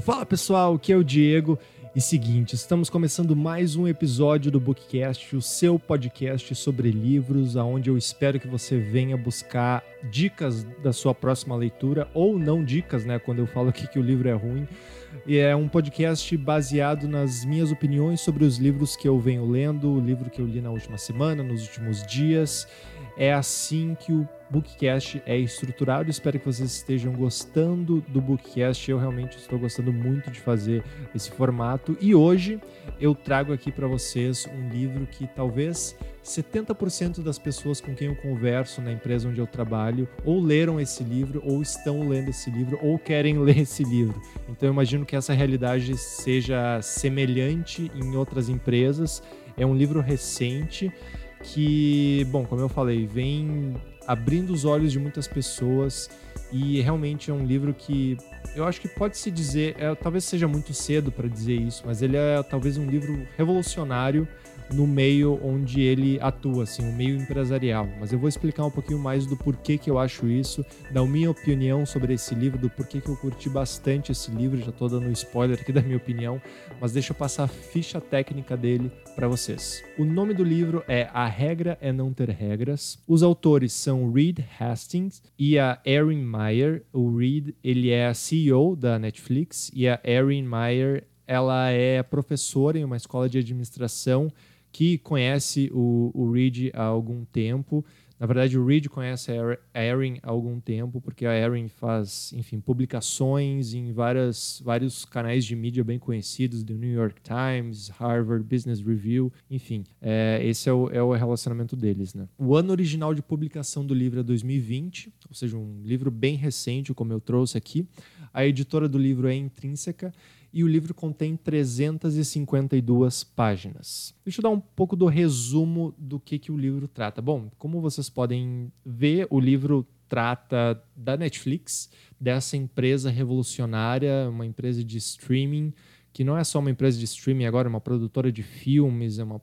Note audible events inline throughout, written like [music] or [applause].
Fala pessoal, aqui é o Diego. E seguinte, estamos começando mais um episódio do Bookcast, o seu podcast sobre livros, aonde eu espero que você venha buscar dicas da sua próxima leitura ou não dicas, né, quando eu falo aqui que o livro é ruim. E é um podcast baseado nas minhas opiniões sobre os livros que eu venho lendo, o livro que eu li na última semana, nos últimos dias. É assim que o Bookcast é estruturado. Espero que vocês estejam gostando do Bookcast. Eu realmente estou gostando muito de fazer esse formato. E hoje eu trago aqui para vocês um livro que talvez 70% das pessoas com quem eu converso na empresa onde eu trabalho ou leram esse livro, ou estão lendo esse livro, ou querem [laughs] ler esse livro. Então eu imagino que essa realidade seja semelhante em outras empresas. É um livro recente que, bom, como eu falei, vem abrindo os olhos de muitas pessoas e realmente é um livro que eu acho que pode se dizer, é, talvez seja muito cedo para dizer isso, mas ele é talvez um livro revolucionário no meio onde ele atua, assim, o meio empresarial. Mas eu vou explicar um pouquinho mais do porquê que eu acho isso, da minha opinião sobre esse livro, do porquê que eu curti bastante esse livro. Já estou dando spoiler aqui [laughs] da minha opinião, mas deixa eu passar a ficha técnica dele para vocês. O nome do livro é A Regra é Não Ter Regras. Os autores são Reed Hastings e a Erin Meyer. O Reed, ele é CEO da Netflix e a Erin Meyer, ela é professora em uma escola de administração que conhece o, o Reed há algum tempo. Na verdade, o Reed conhece a Erin há algum tempo, porque a Erin faz, enfim, publicações em várias, vários canais de mídia bem conhecidos, do New York Times, Harvard Business Review, enfim. É, esse é o, é o relacionamento deles, né? O ano original de publicação do livro é 2020, ou seja, um livro bem recente, como eu trouxe aqui. A editora do livro é Intrínseca e o livro contém 352 páginas. Deixa eu dar um pouco do resumo do que, que o livro trata. Bom, como vocês podem ver, o livro trata da Netflix, dessa empresa revolucionária, uma empresa de streaming, que não é só uma empresa de streaming agora, é uma produtora de filmes, é uma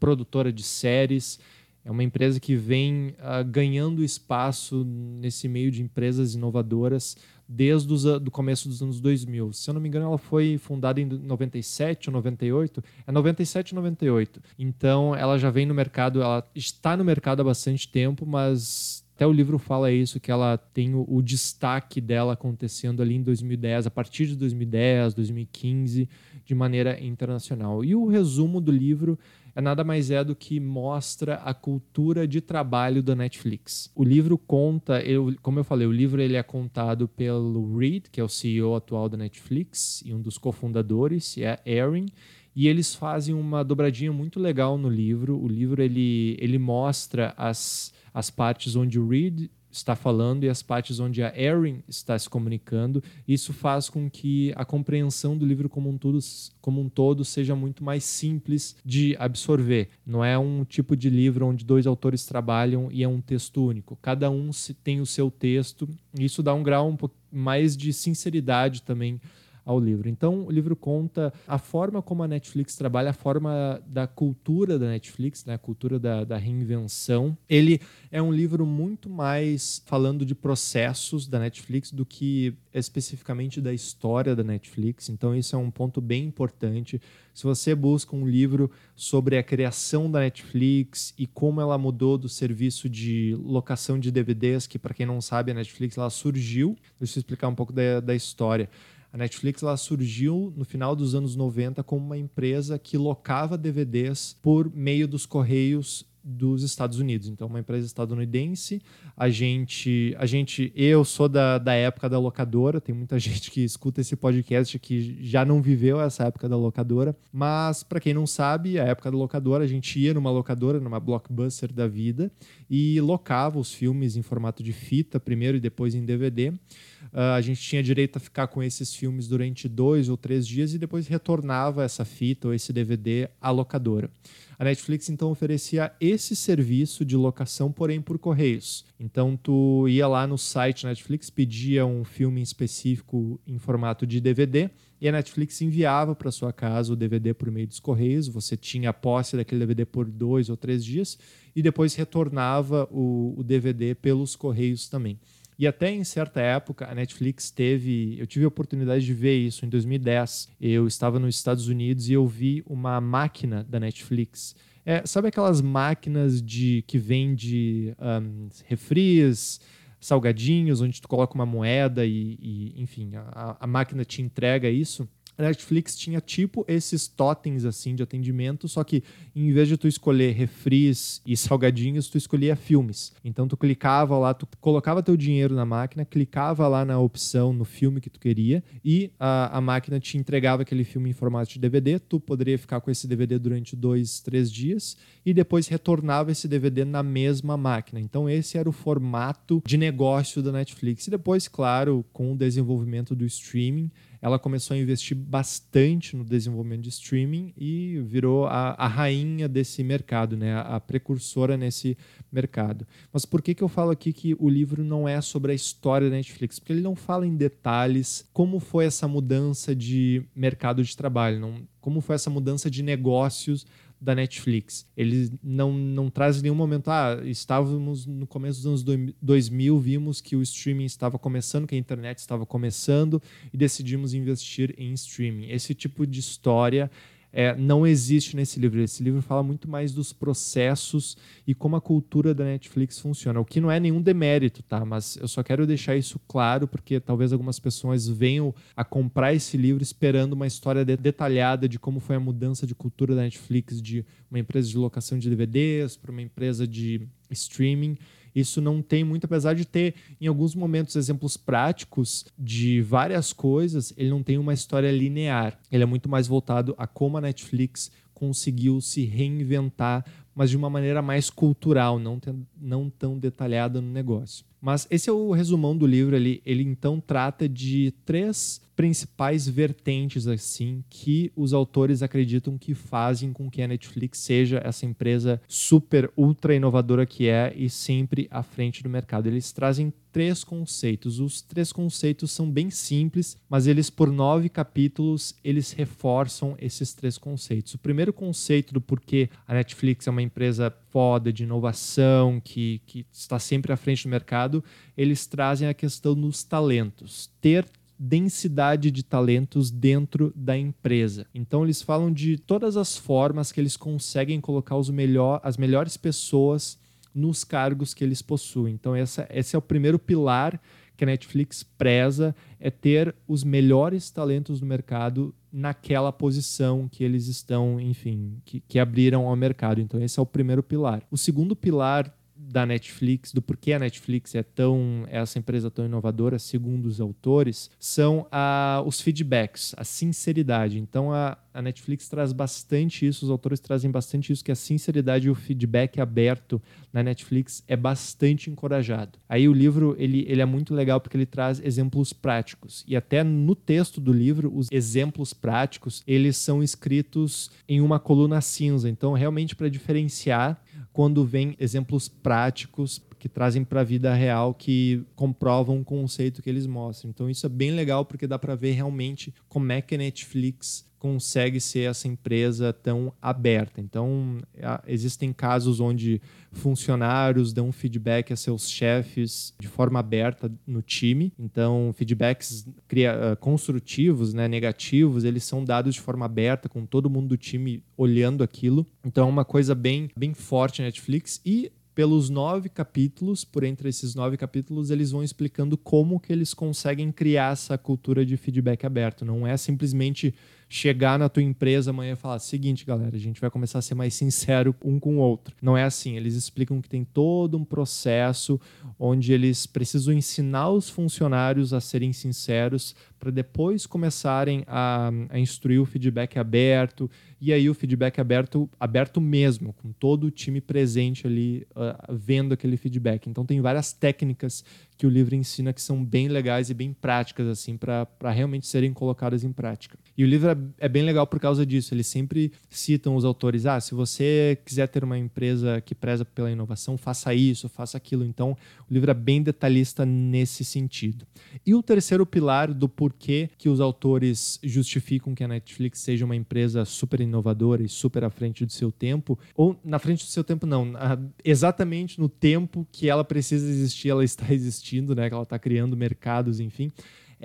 produtora de séries, é uma empresa que vem uh, ganhando espaço nesse meio de empresas inovadoras desde o começo dos anos 2000. Se eu não me engano, ela foi fundada em 97 ou 98. É 97 ou 98. Então, ela já vem no mercado, ela está no mercado há bastante tempo, mas até o livro fala isso, que ela tem o, o destaque dela acontecendo ali em 2010, a partir de 2010, 2015, de maneira internacional. E o resumo do livro é nada mais é do que mostra a cultura de trabalho da Netflix. O livro conta, eu, como eu falei, o livro ele é contado pelo Reed, que é o CEO atual da Netflix e um dos cofundadores, é Erin, e eles fazem uma dobradinha muito legal no livro. O livro ele, ele mostra as, as partes onde o Reed está falando e as partes onde a Erin está se comunicando. Isso faz com que a compreensão do livro como um, todo, como um todo seja muito mais simples de absorver. Não é um tipo de livro onde dois autores trabalham e é um texto único. Cada um tem o seu texto. Isso dá um grau um mais de sinceridade também ao livro. Então, o livro conta a forma como a Netflix trabalha, a forma da cultura da Netflix, né, a cultura da, da reinvenção. Ele é um livro muito mais falando de processos da Netflix do que especificamente da história da Netflix. Então, isso é um ponto bem importante. Se você busca um livro sobre a criação da Netflix e como ela mudou do serviço de locação de DVDs, que, para quem não sabe, a Netflix ela surgiu. Deixa eu explicar um pouco da, da história. A Netflix ela surgiu no final dos anos 90 como uma empresa que locava DVDs por meio dos correios dos Estados Unidos. Então, uma empresa estadunidense. A gente, a gente, eu sou da, da época da locadora. Tem muita [laughs] gente que escuta esse podcast que já não viveu essa época da locadora. Mas para quem não sabe, a época da locadora, a gente ia numa locadora, numa blockbuster da vida e locava os filmes em formato de fita primeiro e depois em DVD. Uh, a gente tinha direito a ficar com esses filmes durante dois ou três dias e depois retornava essa fita ou esse DVD à locadora. A Netflix então oferecia esse serviço de locação, porém por correios. Então tu ia lá no site Netflix, pedia um filme específico em formato de DVD e a Netflix enviava para sua casa o DVD por meio dos correios. Você tinha a posse daquele DVD por dois ou três dias e depois retornava o, o DVD pelos correios também. E até em certa época a Netflix teve, eu tive a oportunidade de ver isso em 2010. Eu estava nos Estados Unidos e eu vi uma máquina da Netflix. É, sabe aquelas máquinas de que vende um, refris, salgadinhos, onde tu coloca uma moeda e, e enfim, a, a máquina te entrega isso? A Netflix tinha tipo esses totens assim de atendimento, só que em vez de tu escolher refris e salgadinhos, tu escolhia filmes. Então tu clicava lá, tu colocava teu dinheiro na máquina, clicava lá na opção no filme que tu queria e a, a máquina te entregava aquele filme em formato de DVD. Tu poderia ficar com esse DVD durante dois, três dias e depois retornava esse DVD na mesma máquina. Então esse era o formato de negócio da Netflix. E depois, claro, com o desenvolvimento do streaming, ela começou a investir bastante no desenvolvimento de streaming e virou a, a rainha desse mercado, né? a, a precursora nesse mercado. Mas por que, que eu falo aqui que o livro não é sobre a história da Netflix? Porque ele não fala em detalhes como foi essa mudança de mercado de trabalho, não, como foi essa mudança de negócios da Netflix. Ele não, não traz em nenhum momento, ah, estávamos no começo dos anos 2000, vimos que o streaming estava começando, que a internet estava começando e decidimos investir em streaming. Esse tipo de história é, não existe nesse livro. Esse livro fala muito mais dos processos e como a cultura da Netflix funciona. O que não é nenhum demérito, tá? Mas eu só quero deixar isso claro porque talvez algumas pessoas venham a comprar esse livro esperando uma história de detalhada de como foi a mudança de cultura da Netflix de uma empresa de locação de DVDs para uma empresa de streaming. Isso não tem muito, apesar de ter em alguns momentos exemplos práticos de várias coisas, ele não tem uma história linear. Ele é muito mais voltado a como a Netflix conseguiu se reinventar, mas de uma maneira mais cultural, não, não tão detalhada no negócio. Mas esse é o resumão do livro ali. Ele então trata de três principais vertentes assim que os autores acreditam que fazem com que a Netflix seja essa empresa super ultra inovadora que é e sempre à frente do mercado. Eles trazem três conceitos. Os três conceitos são bem simples, mas eles por nove capítulos eles reforçam esses três conceitos. O primeiro conceito do porquê a Netflix é uma empresa foda de inovação que, que está sempre à frente do mercado, eles trazem a questão dos talentos. Ter densidade de talentos dentro da empresa. Então eles falam de todas as formas que eles conseguem colocar os melhor, as melhores pessoas nos cargos que eles possuem. Então essa, esse é o primeiro pilar que a Netflix preza é ter os melhores talentos do mercado naquela posição que eles estão, enfim, que, que abriram ao mercado. Então esse é o primeiro pilar. O segundo pilar da Netflix, do porquê a Netflix é tão é essa empresa tão inovadora, segundo os autores, são a, os feedbacks, a sinceridade. Então a, a Netflix traz bastante isso, os autores trazem bastante isso, que a sinceridade e o feedback aberto na Netflix é bastante encorajado. Aí o livro ele, ele é muito legal porque ele traz exemplos práticos e até no texto do livro os exemplos práticos eles são escritos em uma coluna cinza. Então realmente para diferenciar quando vem exemplos práticos que trazem para a vida real que comprovam o conceito que eles mostram. Então isso é bem legal porque dá para ver realmente como é que a Netflix consegue ser essa empresa tão aberta. Então, existem casos onde funcionários dão feedback a seus chefes de forma aberta no time. Então, feedbacks ah, construtivos, né, negativos, eles são dados de forma aberta, com todo mundo do time olhando aquilo. Então, é uma coisa bem, bem forte na Netflix. E pelos nove capítulos, por entre esses nove capítulos, eles vão explicando como que eles conseguem criar essa cultura de feedback aberto. Não é simplesmente chegar na tua empresa amanhã e falar: seguinte, galera, a gente vai começar a ser mais sincero um com o outro. Não é assim. Eles explicam que tem todo um processo onde eles precisam ensinar os funcionários a serem sinceros para depois começarem a, a, instruir o feedback aberto e aí o feedback aberto aberto mesmo com todo o time presente ali uh, vendo aquele feedback. Então tem várias técnicas que o livro ensina que são bem legais e bem práticas assim para realmente serem colocadas em prática. E o livro é, é, bem legal por causa disso. Eles sempre citam os autores ah se você quiser ter uma empresa que preza pela inovação faça isso faça aquilo. Então o livro é bem detalhista nesse sentido. E o terceiro pilar do por por que, que os autores justificam que a Netflix seja uma empresa super inovadora e super à frente do seu tempo, ou na frente do seu tempo não, exatamente no tempo que ela precisa existir, ela está existindo, né? Que ela está criando mercados, enfim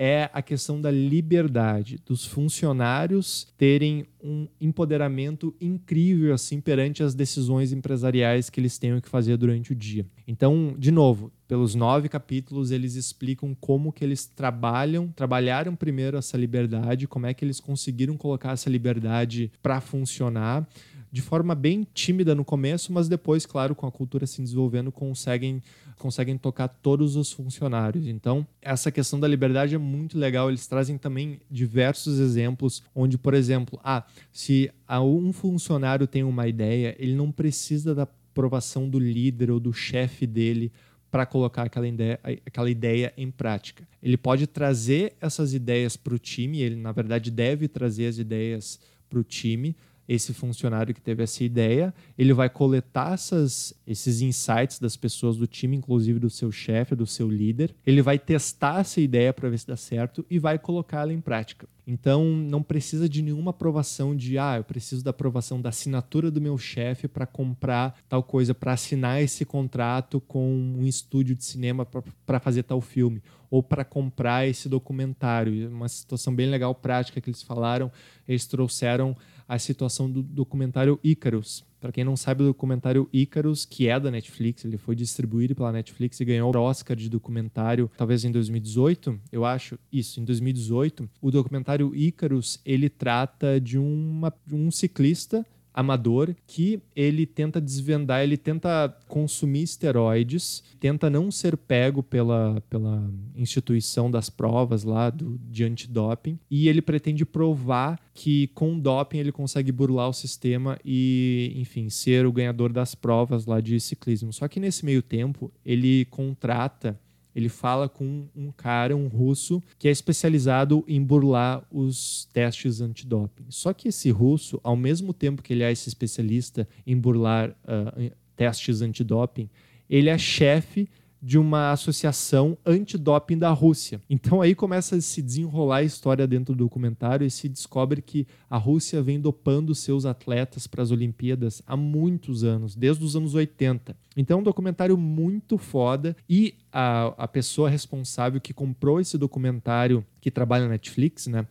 é a questão da liberdade, dos funcionários terem um empoderamento incrível assim perante as decisões empresariais que eles tenham que fazer durante o dia. Então, de novo, pelos nove capítulos eles explicam como que eles trabalham, trabalharam primeiro essa liberdade, como é que eles conseguiram colocar essa liberdade para funcionar de forma bem tímida no começo, mas depois, claro, com a cultura se desenvolvendo, conseguem, conseguem tocar todos os funcionários. Então, essa questão da liberdade é muito legal. Eles trazem também diversos exemplos onde, por exemplo, ah, se um funcionário tem uma ideia, ele não precisa da aprovação do líder ou do chefe dele para colocar aquela ideia, aquela ideia em prática. Ele pode trazer essas ideias para o time, ele, na verdade, deve trazer as ideias para o time, esse funcionário que teve essa ideia, ele vai coletar essas, esses insights das pessoas do time, inclusive do seu chefe, do seu líder, ele vai testar essa ideia para ver se dá certo e vai colocá-la em prática. Então, não precisa de nenhuma aprovação de, ah, eu preciso da aprovação da assinatura do meu chefe para comprar tal coisa, para assinar esse contrato com um estúdio de cinema para fazer tal filme, ou para comprar esse documentário. Uma situação bem legal, prática que eles falaram, eles trouxeram a situação do documentário Icarus. Para quem não sabe, o documentário Icarus, que é da Netflix, ele foi distribuído pela Netflix e ganhou o Oscar de documentário, talvez em 2018, eu acho, isso, em 2018. O documentário Icarus, ele trata de, uma, de um ciclista amador que ele tenta desvendar, ele tenta consumir esteroides, tenta não ser pego pela, pela instituição das provas lá do, de antidoping e ele pretende provar que com doping ele consegue burlar o sistema e, enfim, ser o ganhador das provas lá de ciclismo. Só que nesse meio tempo ele contrata ele fala com um cara, um russo, que é especializado em burlar os testes antidoping. Só que esse russo, ao mesmo tempo que ele é esse especialista em burlar uh, testes antidoping, ele é chefe de uma associação antidoping da Rússia. Então aí começa a se desenrolar a história dentro do documentário e se descobre que a Rússia vem dopando seus atletas para as Olimpíadas há muitos anos, desde os anos 80. Então é um documentário muito foda e a, a pessoa responsável que comprou esse documentário, que trabalha na Netflix, né?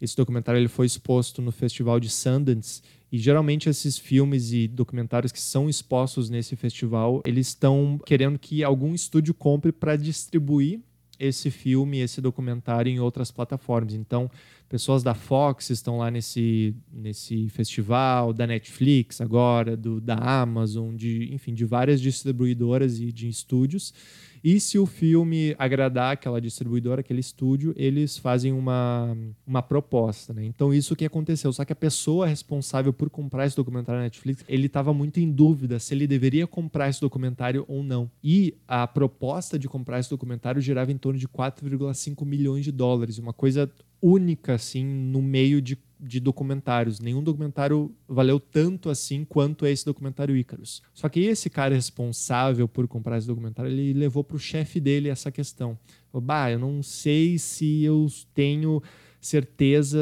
Esse documentário ele foi exposto no Festival de Sundance e geralmente esses filmes e documentários que são expostos nesse festival, eles estão querendo que algum estúdio compre para distribuir esse filme, esse documentário em outras plataformas. Então, pessoas da Fox estão lá nesse, nesse festival, da Netflix agora, do, da Amazon, de, enfim, de várias distribuidoras e de estúdios. E se o filme agradar aquela distribuidora, aquele estúdio, eles fazem uma, uma proposta, né? Então isso que aconteceu. Só que a pessoa responsável por comprar esse documentário na Netflix, ele estava muito em dúvida se ele deveria comprar esse documentário ou não. E a proposta de comprar esse documentário girava em torno de 4,5 milhões de dólares, uma coisa única assim no meio de de documentários. Nenhum documentário valeu tanto assim quanto esse documentário Icarus. Só que esse cara responsável por comprar esse documentário, ele levou para o chefe dele essa questão. Bah, eu não sei se eu tenho certeza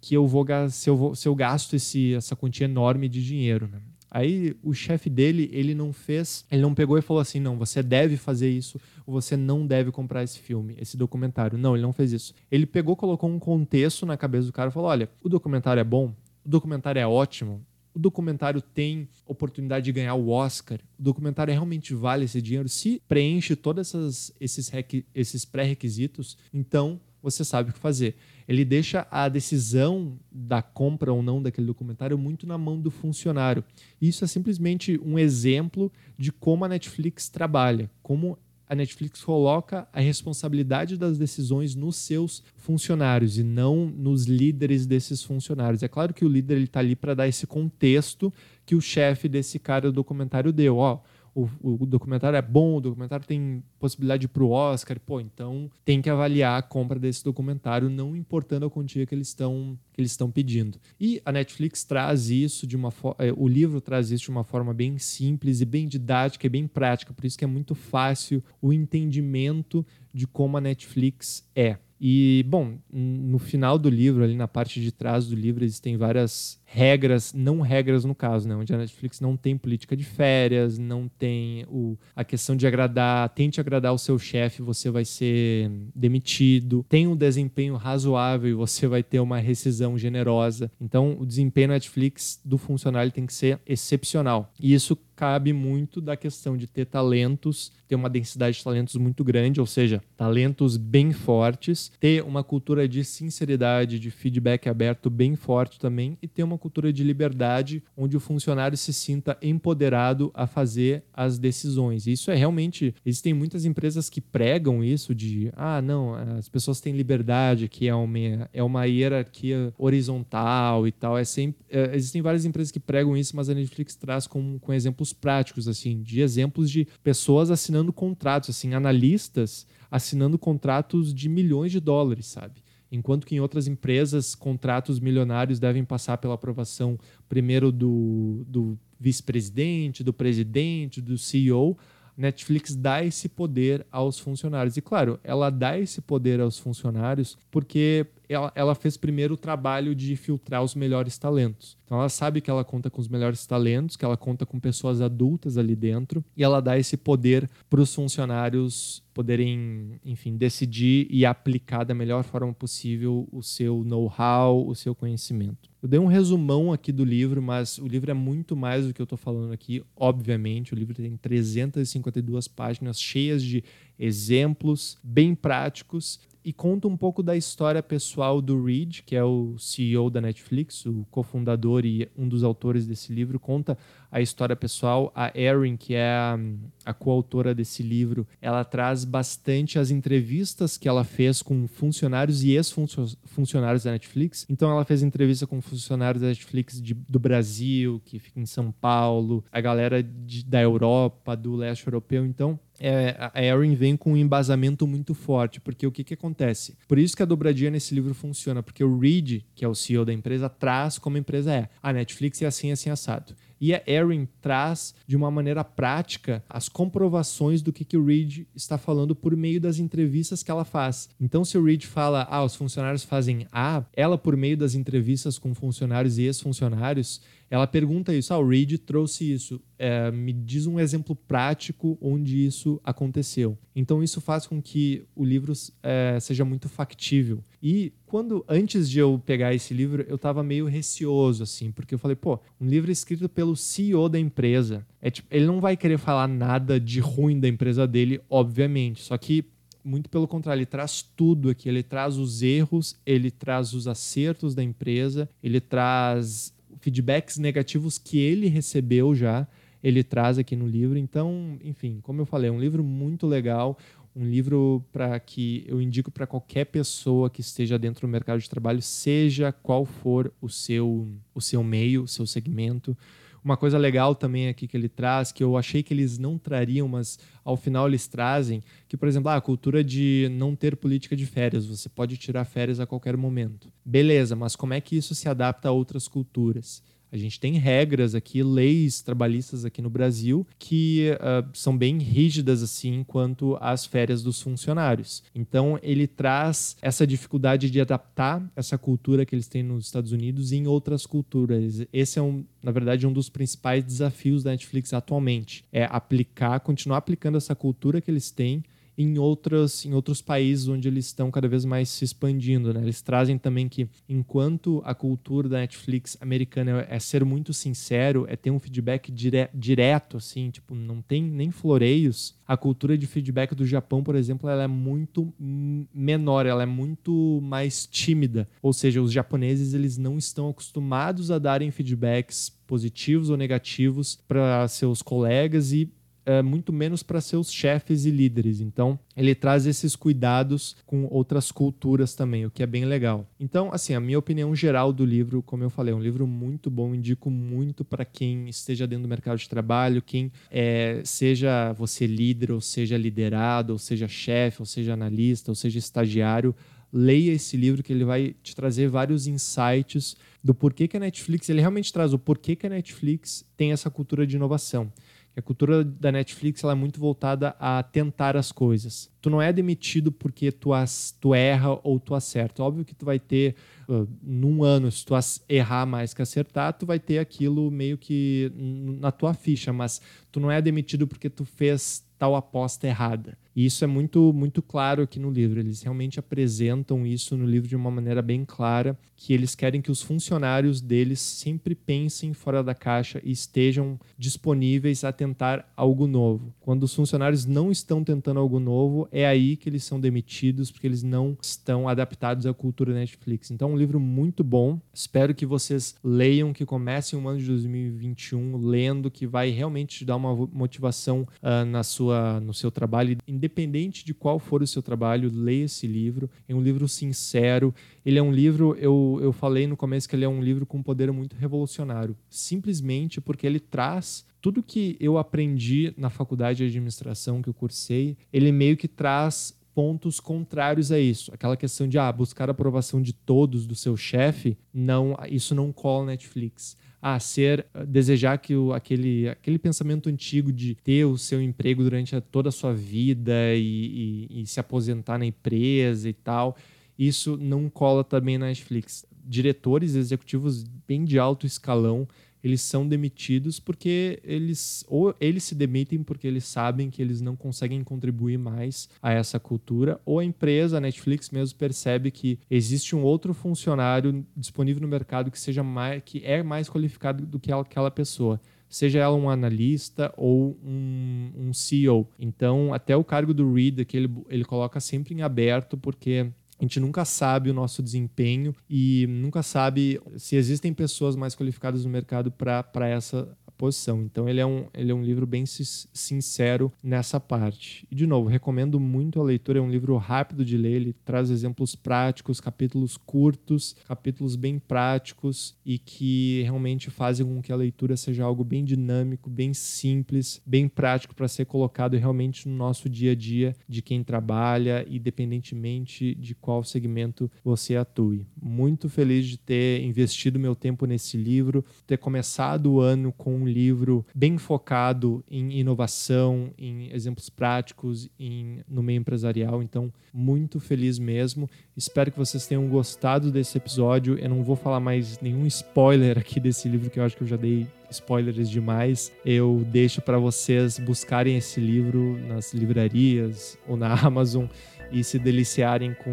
que eu vou se eu, vou, se eu gasto esse, essa quantia enorme de dinheiro. Né? Aí o chefe dele, ele não fez, ele não pegou e falou assim: não, você deve fazer isso, você não deve comprar esse filme, esse documentário. Não, ele não fez isso. Ele pegou, colocou um contexto na cabeça do cara e falou: olha, o documentário é bom, o documentário é ótimo, o documentário tem oportunidade de ganhar o Oscar, o documentário realmente vale esse dinheiro, se preenche todos esses, esses pré-requisitos, então você sabe o que fazer. Ele deixa a decisão da compra ou não daquele documentário muito na mão do funcionário. Isso é simplesmente um exemplo de como a Netflix trabalha, como a Netflix coloca a responsabilidade das decisões nos seus funcionários e não nos líderes desses funcionários. É claro que o líder está ali para dar esse contexto que o chefe desse cara do documentário deu. Ó, o, o documentário é bom, o documentário tem possibilidade para o Oscar, pô, então tem que avaliar a compra desse documentário, não importando a quantia que eles estão que eles estão pedindo. E a Netflix traz isso de uma é, o livro traz isso de uma forma bem simples e bem didática e bem prática, por isso que é muito fácil o entendimento de como a Netflix é. E, bom, no final do livro, ali na parte de trás do livro, existem várias regras, não regras no caso, né? Onde a Netflix não tem política de férias, não tem o, a questão de agradar, tente agradar o seu chefe, você vai ser demitido. Tem um desempenho razoável e você vai ter uma rescisão generosa. Então, o desempenho Netflix do funcionário tem que ser excepcional. E isso cabe muito da questão de ter talentos, ter uma densidade de talentos muito grande, ou seja, talentos bem fortes, ter uma cultura de sinceridade, de feedback aberto bem forte também e ter uma cultura de liberdade onde o funcionário se sinta empoderado a fazer as decisões. Isso é realmente, existem muitas empresas que pregam isso de, ah, não, as pessoas têm liberdade, que é uma é uma hierarquia horizontal e tal, é sempre é, existem várias empresas que pregam isso, mas a Netflix traz com, com exemplos práticos, assim, de exemplos de pessoas assinando contratos, assim, analistas assinando contratos de milhões de dólares, sabe? Enquanto que em outras empresas, contratos milionários devem passar pela aprovação primeiro do, do vice-presidente, do presidente, do CEO. Netflix dá esse poder aos funcionários. E claro, ela dá esse poder aos funcionários porque ela, ela fez primeiro o trabalho de filtrar os melhores talentos. Então ela sabe que ela conta com os melhores talentos, que ela conta com pessoas adultas ali dentro e ela dá esse poder para os funcionários poderem, enfim, decidir e aplicar da melhor forma possível o seu know-how, o seu conhecimento. Eu dei um resumão aqui do livro, mas o livro é muito mais do que eu estou falando aqui. Obviamente, o livro tem 352 páginas cheias de exemplos bem práticos e conta um pouco da história pessoal do Reed, que é o CEO da Netflix, o cofundador e um dos autores desse livro, conta a história pessoal. A Erin, que é a, a coautora desse livro, ela traz bastante as entrevistas que ela fez com funcionários e ex-funcionários da Netflix. Então ela fez entrevista com funcionários da Netflix de, do Brasil, que fica em São Paulo, a galera de, da Europa, do leste europeu. Então é, a Erin vem com um embasamento muito forte, porque o que, que acontece? Por isso que a dobradinha nesse livro funciona, porque o Reed, que é o CEO da empresa, traz como a empresa é. A Netflix é assim, assim, assado. E a Erin traz de uma maneira prática as comprovações do que, que o Reed está falando por meio das entrevistas que ela faz. Então, se o Reed fala, ah, os funcionários fazem A, ela, por meio das entrevistas com funcionários e ex-funcionários, ela pergunta isso, ah, o Reed trouxe isso. É, me diz um exemplo prático onde isso aconteceu. Então isso faz com que o livro é, seja muito factível. E quando antes de eu pegar esse livro, eu estava meio receoso assim, porque eu falei, pô, um livro escrito pelo CEO da empresa, é tipo, ele não vai querer falar nada de ruim da empresa dele, obviamente. Só que muito pelo contrário, ele traz tudo aqui. Ele traz os erros, ele traz os acertos da empresa, ele traz feedbacks negativos que ele recebeu já, ele traz aqui no livro. Então, enfim, como eu falei, é um livro muito legal, um livro para que eu indico para qualquer pessoa que esteja dentro do mercado de trabalho, seja qual for o seu o seu meio, o seu segmento. Uma coisa legal também aqui que ele traz, que eu achei que eles não trariam, mas ao final eles trazem, que, por exemplo, ah, a cultura de não ter política de férias, você pode tirar férias a qualquer momento. Beleza, mas como é que isso se adapta a outras culturas? A gente tem regras aqui, leis trabalhistas aqui no Brasil que uh, são bem rígidas assim quanto às férias dos funcionários. Então ele traz essa dificuldade de adaptar essa cultura que eles têm nos Estados Unidos em outras culturas. Esse é um, na verdade, um dos principais desafios da Netflix atualmente, é aplicar, continuar aplicando essa cultura que eles têm em, outras, em outros países onde eles estão cada vez mais se expandindo. Né? Eles trazem também que, enquanto a cultura da Netflix americana é ser muito sincero, é ter um feedback dire direto, assim, tipo, não tem nem floreios, a cultura de feedback do Japão, por exemplo, ela é muito menor, ela é muito mais tímida. Ou seja, os japoneses eles não estão acostumados a darem feedbacks positivos ou negativos para seus colegas e é, muito menos para seus chefes e líderes. Então, ele traz esses cuidados com outras culturas também, o que é bem legal. Então, assim, a minha opinião geral do livro, como eu falei, é um livro muito bom, indico muito para quem esteja dentro do mercado de trabalho, quem é, seja você líder, ou seja liderado, ou seja chefe, ou seja analista, ou seja estagiário, leia esse livro que ele vai te trazer vários insights do porquê que a Netflix, ele realmente traz o porquê que a Netflix tem essa cultura de inovação A cultura da Netflix ela é muito voltada a tentar as coisas. Tu não é demitido porque tu, as, tu erra ou tu acerta. Óbvio que tu vai ter, uh, num ano, se tu errar mais que acertar, tu vai ter aquilo meio que na tua ficha, mas tu não é demitido porque tu fez tal aposta errada. E isso é muito, muito claro aqui no livro. Eles realmente apresentam isso no livro de uma maneira bem clara, que eles querem que os funcionários deles sempre pensem fora da caixa e estejam disponíveis a tentar algo novo. Quando os funcionários não estão tentando algo novo, é aí que eles são demitidos, porque eles não estão adaptados à cultura Netflix. Então, é um livro muito bom. Espero que vocês leiam, que comecem o ano de 2021 lendo, que vai realmente te dar uma motivação uh, na sua, no seu trabalho de qual for o seu trabalho, leia esse livro. É um livro sincero. Ele é um livro, eu, eu falei no começo que ele é um livro com um poder muito revolucionário, simplesmente porque ele traz tudo que eu aprendi na faculdade de administração que eu cursei, ele meio que traz pontos contrários a isso. Aquela questão de ah, buscar a aprovação de todos do seu chefe, não, isso não cola Netflix a ser desejar que o, aquele, aquele pensamento antigo de ter o seu emprego durante toda a sua vida e, e, e se aposentar na empresa e tal, isso não cola também na Netflix. Diretores executivos bem de alto escalão eles são demitidos porque eles ou eles se demitem porque eles sabem que eles não conseguem contribuir mais a essa cultura, ou a empresa, a Netflix mesmo percebe que existe um outro funcionário disponível no mercado que seja mais que é mais qualificado do que aquela pessoa seja ela um analista ou um, um CEO. Então, até o cargo do Reed, que ele, ele coloca sempre em aberto, porque a gente nunca sabe o nosso desempenho e nunca sabe se existem pessoas mais qualificadas no mercado para essa posição. Então ele é um, ele é um livro bem sincero nessa parte. E de novo, recomendo muito a leitura, é um livro rápido de ler, ele traz exemplos práticos, capítulos curtos, capítulos bem práticos e que realmente fazem com que a leitura seja algo bem dinâmico, bem simples, bem prático para ser colocado realmente no nosso dia a dia de quem trabalha, independentemente de qual segmento você atue. Muito feliz de ter investido meu tempo nesse livro, ter começado o ano com um livro bem focado em inovação, em exemplos práticos, em, no meio empresarial. Então, muito feliz mesmo. Espero que vocês tenham gostado desse episódio. Eu não vou falar mais nenhum spoiler aqui desse livro, que eu acho que eu já dei spoilers demais. Eu deixo para vocês buscarem esse livro nas livrarias ou na [laughs] Amazon e se deliciarem com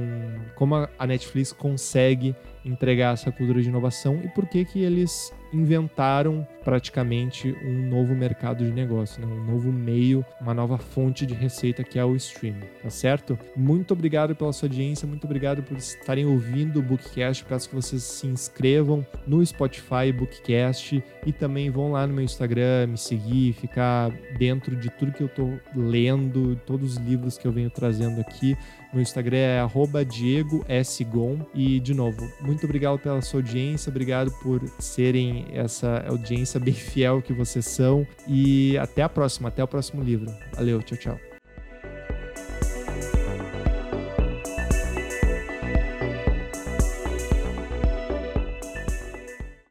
como a Netflix consegue entregar essa cultura de inovação e por que que eles inventaram praticamente um novo mercado de negócio, né? um novo meio, uma nova fonte de receita que é o streaming, tá certo? Muito obrigado pela sua audiência, muito obrigado por estarem ouvindo o Bookcast. Peço que vocês se inscrevam no Spotify Bookcast e também vão lá no meu Instagram me seguir, ficar dentro de tudo que eu tô lendo, todos os livros que eu venho trazendo aqui. Meu Instagram é Diego S. Gon. E, de novo, muito obrigado pela sua audiência, obrigado por serem essa audiência bem [laughs] fiel que vocês são. E até a próxima, até o próximo livro. Valeu, tchau, tchau.